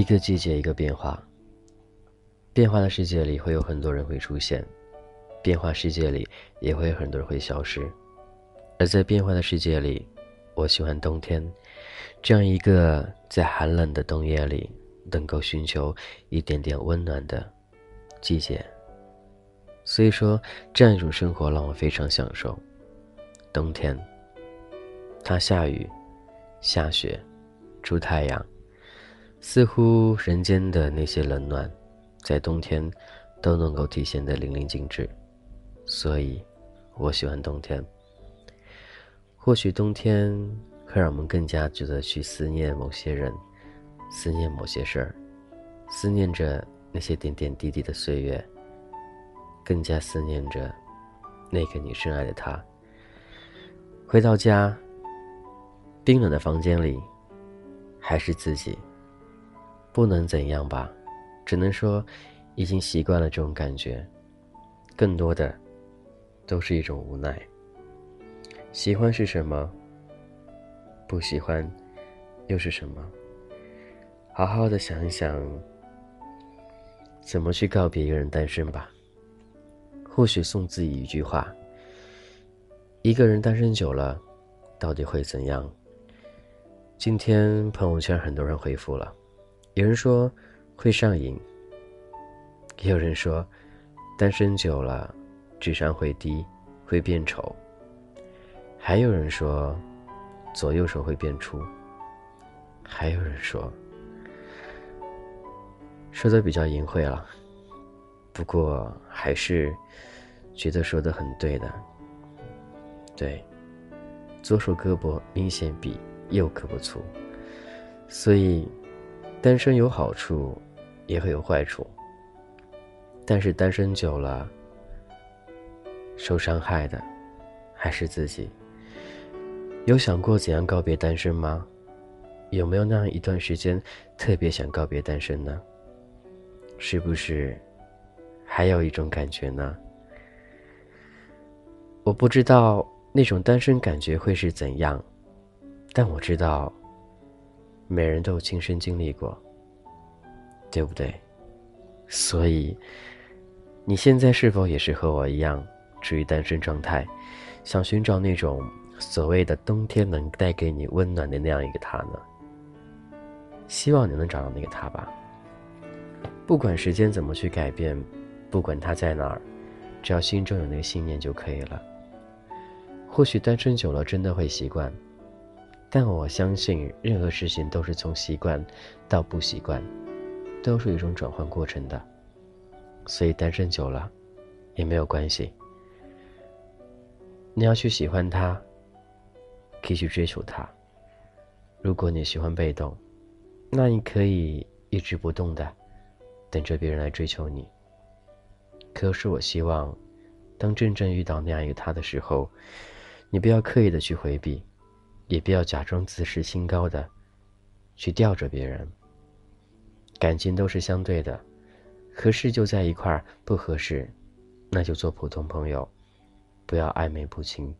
一个季节一个变化，变化的世界里会有很多人会出现，变化世界里也会有很多人会消失。而在变化的世界里，我喜欢冬天，这样一个在寒冷的冬夜里能够寻求一点点温暖的季节。所以说，这样一种生活让我非常享受。冬天，它下雨、下雪、出太阳。似乎人间的那些冷暖，在冬天都能够体现的淋漓尽致，所以，我喜欢冬天。或许冬天会让我们更加值得去思念某些人，思念某些事儿，思念着那些点点滴滴的岁月，更加思念着那个你深爱的他。回到家，冰冷的房间里，还是自己。不能怎样吧，只能说，已经习惯了这种感觉。更多的，都是一种无奈。喜欢是什么？不喜欢，又是什么？好好的想一想，怎么去告别一个人单身吧。或许送自己一句话：一个人单身久了，到底会怎样？今天朋友圈很多人回复了。有人说会上瘾，也有人说单身久了智商会低，会变丑。还有人说左右手会变粗。还有人说说的比较淫秽了，不过还是觉得说的很对的。对，左手胳膊明显比右胳膊粗，所以。单身有好处，也会有坏处。但是单身久了，受伤害的还是自己。有想过怎样告别单身吗？有没有那样一段时间特别想告别单身呢？是不是还有一种感觉呢？我不知道那种单身感觉会是怎样，但我知道。每人都有亲身经历过，对不对？所以，你现在是否也是和我一样处于单身状态，想寻找那种所谓的冬天能带给你温暖的那样一个他呢？希望你能找到那个他吧。不管时间怎么去改变，不管他在哪儿，只要心中有那个信念就可以了。或许单身久了，真的会习惯。但我相信，任何事情都是从习惯到不习惯，都是一种转换过程的。所以单身久了，也没有关系。你要去喜欢他，可以去追求他。如果你喜欢被动，那你可以一直不动的，等着别人来追求你。可是我希望，当真正遇到那样一个他的时候，你不要刻意的去回避。也不要假装自视清高的，去吊着别人。感情都是相对的，合适就在一块儿，不合适，那就做普通朋友，不要暧昧不清。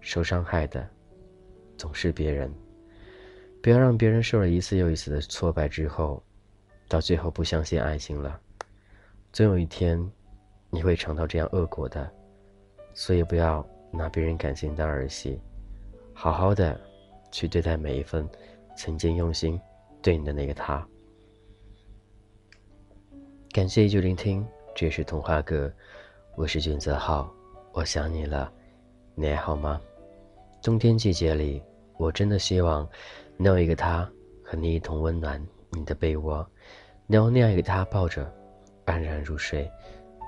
受伤害的，总是别人。不要让别人受了一次又一次的挫败之后，到最后不相信爱情了。总有一天，你会尝到这样恶果的。所以不要拿别人感情当儿戏。好好的，去对待每一份曾经用心对你的那个他。感谢一句聆听，这是童话哥，我是俊泽浩，我想你了，你还好吗？冬天季节里，我真的希望能有一个他和你一同温暖你的被窝，能有那样一个他抱着安然入睡，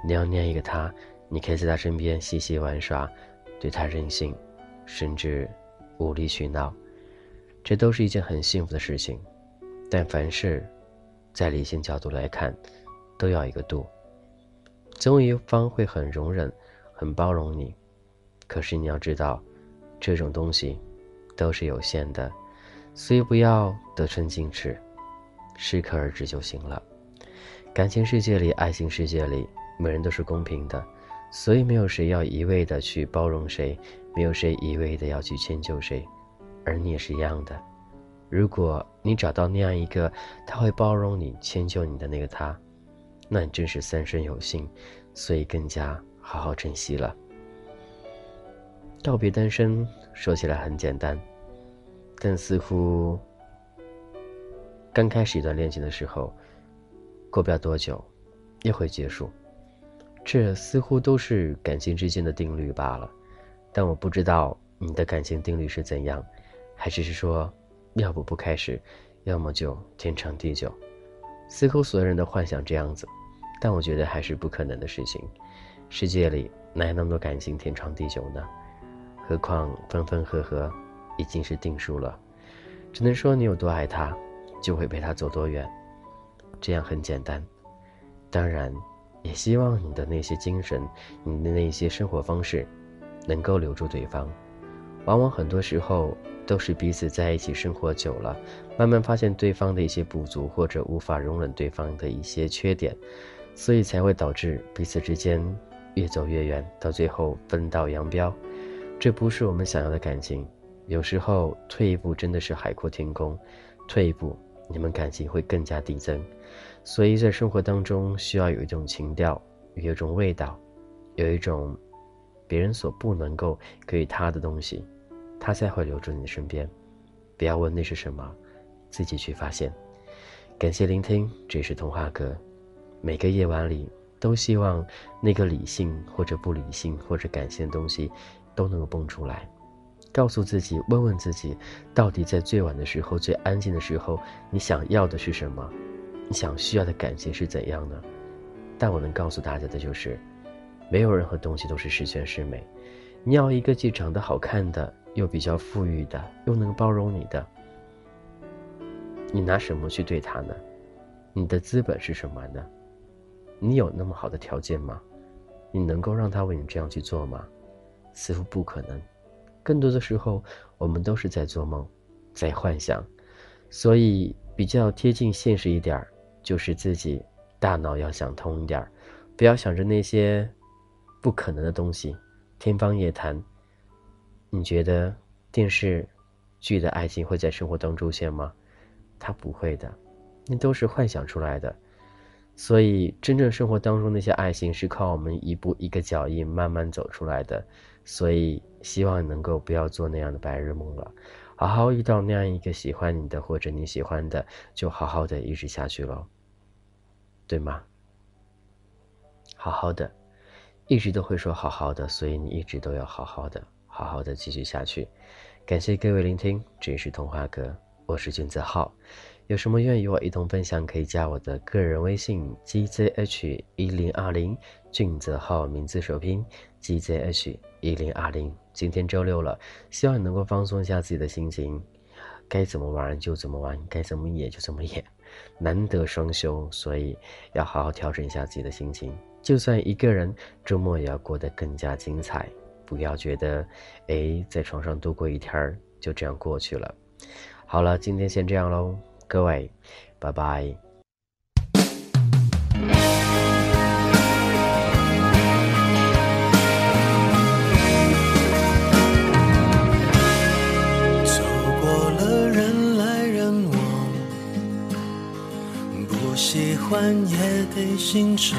能有那样一个他，你可以在他身边嬉戏玩耍，对他任性，甚至。无理取闹，这都是一件很幸福的事情。但凡事，在理性角度来看，都要一个度。总有一方会很容忍、很包容你，可是你要知道，这种东西都是有限的，所以不要得寸进尺，适可而止就行了。感情世界里、爱情世界里，每人都是公平的，所以没有谁要一味的去包容谁。没有谁一味的要去迁就谁，而你也是一样的。如果你找到那样一个他会包容你、迁就你的那个他，那你真是三生有幸，所以更加好好珍惜了。告别单身，说起来很简单，但似乎刚开始一段恋情的时候，过不了多久，又会结束。这似乎都是感情之间的定律罢了。但我不知道你的感情定律是怎样，还是是说。要不不开始，要么就天长地久。似乎所有人都幻想这样子，但我觉得还是不可能的事情。世界里哪有那么多感情天长地久呢？何况分分合合已经是定数了。只能说你有多爱他，就会陪他走多远。这样很简单。当然，也希望你的那些精神，你的那些生活方式，能够留住对方。往往很多时候。都是彼此在一起生活久了，慢慢发现对方的一些不足，或者无法容忍对方的一些缺点，所以才会导致彼此之间越走越远，到最后分道扬镳。这不是我们想要的感情。有时候退一步真的是海阔天空，退一步你们感情会更加递增。所以在生活当中需要有一种情调，有一种味道，有一种别人所不能够给予他的东西。他才会留住你的身边，不要问那是什么，自己去发现。感谢聆听，这是童话哥。每个夜晚里，都希望那个理性或者不理性或者感性的东西，都能够蹦出来，告诉自己，问问自己，到底在最晚的时候、最安静的时候，你想要的是什么？你想需要的感情是怎样呢？但我能告诉大家的就是，没有任何东西都是十全十美。你要一个既长得好看的。又比较富裕的，又能包容你的，你拿什么去对他呢？你的资本是什么呢？你有那么好的条件吗？你能够让他为你这样去做吗？似乎不可能。更多的时候，我们都是在做梦，在幻想，所以比较贴近现实一点儿，就是自己大脑要想通一点儿，不要想着那些不可能的东西，天方夜谭。你觉得电视剧的爱情会在生活当中出现吗？它不会的，那都是幻想出来的。所以，真正生活当中那些爱情是靠我们一步一个脚印慢慢走出来的。所以，希望能够不要做那样的白日梦了，好好遇到那样一个喜欢你的或者你喜欢的，就好好的一直下去喽，对吗？好好的，一直都会说好好的，所以你一直都要好好的。好好的继续下去，感谢各位聆听，这里是童话哥，我是君子浩，有什么愿意与我一同分享，可以加我的个人微信 gzh 一零二零，俊泽浩名字首拼 gzh 一零二零。今天周六了，希望你能够放松一下自己的心情，该怎么玩就怎么玩，该怎么野就怎么野，难得双休，所以要好好调整一下自己的心情，就算一个人，周末也要过得更加精彩。不要觉得，哎，在床上度过一天儿就这样过去了。好了，今天先这样喽，各位，拜拜。走过了人来人往，不喜欢也得欣赏。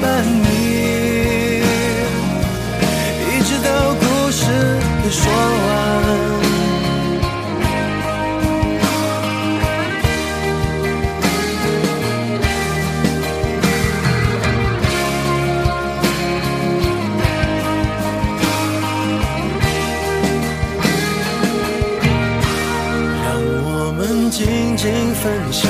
伴你，一直到故事。给说完。让我们静静分享，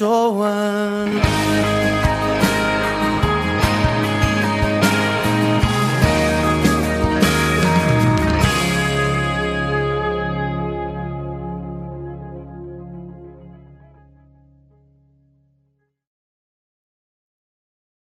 show up.